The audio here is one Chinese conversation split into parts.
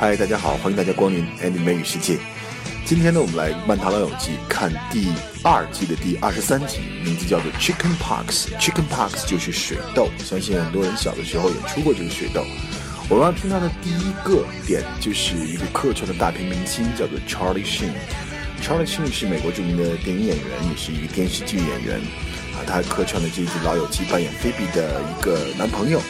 嗨，大家好，欢迎大家光临 Andy 美语世界。今天呢，我们来《漫谈老友记》看第二季的第二十三集，名字叫做 Chicken Pox。Chicken Pox 就是水痘，相信很多人小的时候也出过这个水痘。我们要听到的第一个点就是一个客串的大屏明星，叫做 Charlie Sheen。Charlie Sheen 是美国著名的电影演员，也是一个电视剧演员。啊，他客串的这一集《老友记》扮演菲比的一个男朋友。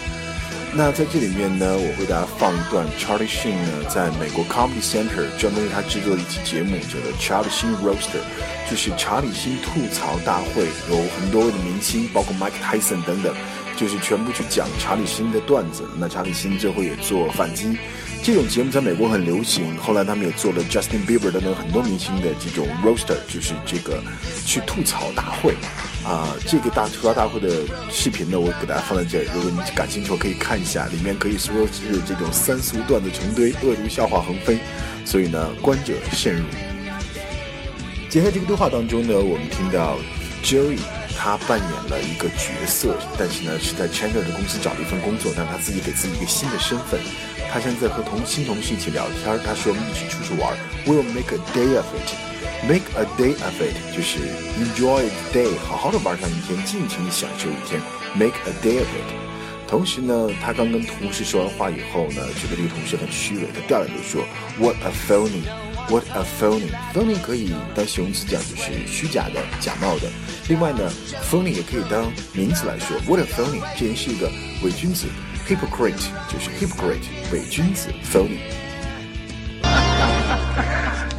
那在这里面呢，我为大家放一段 Charlie Sheen 呢，在美国 Comedy Center 专门为他制作的一期节目，叫做 Charlie Sheen Roaster，就是查理辛吐槽大会，有很多位的明星，包括 Mike Tyson 等等，就是全部去讲查理辛的段子。那查理辛这回也做反击。这种节目在美国很流行，后来他们也做了 Justin Bieber 等等很多明星的这种 roaster，就是这个去吐槽大会。啊，这个大吐槽大会的视频呢，我给大家放在这儿，如果你感兴趣，可以看一下，里面可以说是这种三俗段子成堆，恶毒笑话横飞，所以呢，观者慎入。接下来这个对话当中呢，我们听到 Joey 他扮演了一个角色，但是呢是在 Chandler 的公司找了一份工作，但他自己给自己一个新的身份。他现在和同新同事一起聊天，他说我们一起出去玩，We'll make a day of it. Make a day of it 就是 enjoy the day，好好的玩上一天，尽情的享受一天。Make a day of it。同时呢，他刚跟同事说完话以后呢，觉得这个同事很虚伪，他调来就说 What a phony，What a phony。phony 可以当形容词讲，就是虚假的、假冒的。另外呢，phony 也可以当名词来说，What a phony，这人是一个伪君子。hypocrite 就是 hypocrite 伪君子 phony。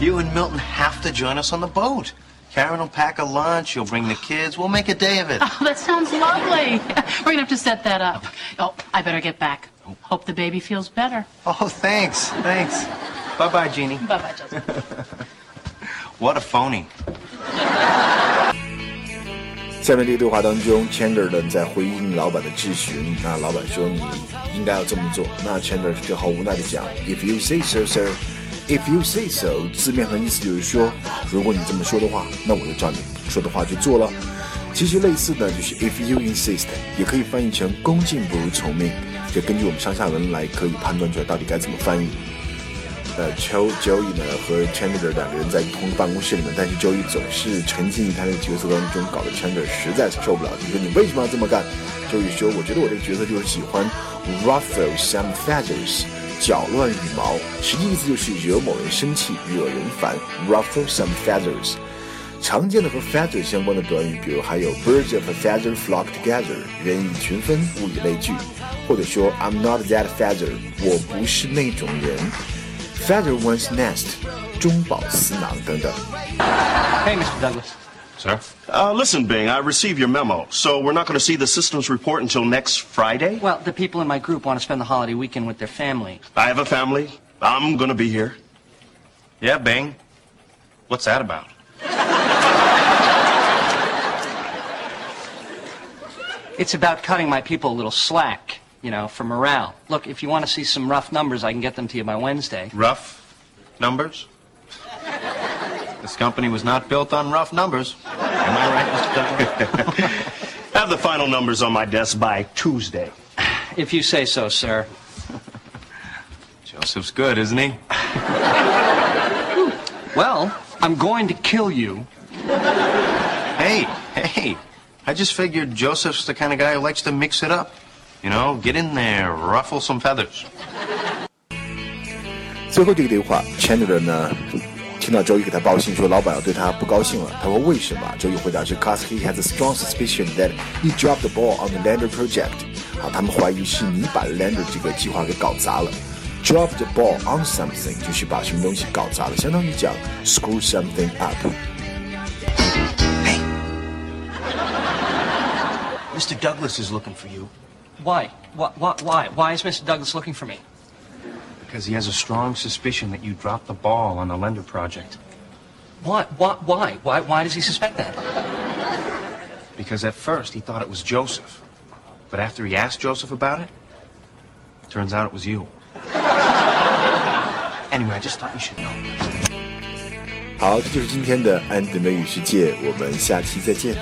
You and Milton have to join us on the boat. Karen will pack a lunch, you'll bring the kids, we'll make a day of it. Oh, that sounds lovely. We're gonna have to set that up. Oh, I better get back. Hope the baby feels better. Oh, thanks, thanks. Bye bye, Jeannie. Bye bye, Joseph. What a phony. 下面这个对话当中，Chandler 呢在回应老板的质询，那老板说你应该要这么做，那 Chandler 就好无奈的讲，If you say so, sir. If you say so，字面上意思就是说，如果你这么说的话，那我就照你说的话去做了。其实类似的就是 If you insist，也可以翻译成恭敬不如从命。这根据我们上下文来可以判断出来到底该怎么翻译。呃，Joe Joey 呢和 Chandler 两个人在同一个办公室里面，但是 Joey 总是沉浸于他那个角色当中，搞得 Chandler 实在是受不了。你说你为什么要这么干？Joey 说，我觉得我这个角色就是喜欢 ruffle some feathers。搅乱羽毛，实际意思就是惹某人生气、惹人烦。Ruffle some feathers。常见的和 feather 相关的短语，比如还有 birds of a feather flock together，人以群分，物以类聚，或者说 I'm not that feather，我不是那种人。Feather one's nest，中饱私囊等等。 Hey, Mr. Douglas. Sir? Uh, listen, Bing, I received your memo, so we're not going to see the systems report until next Friday? Well, the people in my group want to spend the holiday weekend with their family. I have a family. I'm going to be here. Yeah, Bing. What's that about? It's about cutting my people a little slack, you know, for morale. Look, if you want to see some rough numbers, I can get them to you by Wednesday. Rough numbers? this company was not built on rough numbers. Am I right, Mr. Douglas? Have the final numbers on my desk by Tuesday. If you say so, sir. Joseph's good, isn't he? Well, I'm going to kill you. Hey, hey. I just figured Joseph's the kind of guy who likes to mix it up. You know, get in there, ruffle some feathers. 最后这个对话，Chandler 呢听到周一给他报信说老板要对他不高兴了，他说为什么？周一回答是 Cause he has a strong suspicion that you dropped the ball on the Lander project。啊，他们怀疑是你把 Lander 这个计划给搞砸了。Drop the ball on something 就是把什么东西搞砸了，相当于讲 screw something up。 Mr. Douglas is looking for you Why? Why? Why? Why is Mr. Douglas looking for me? because he has a strong suspicion that you dropped the ball on the lender project. Why? Why? Why? Why? Why does he suspect that? Because at first he thought it was Joseph. But after he asked Joseph about it, turns out it was you. Anyway, I just thought you should know. 好，这就是今天的安德美语世界，我们下期再见。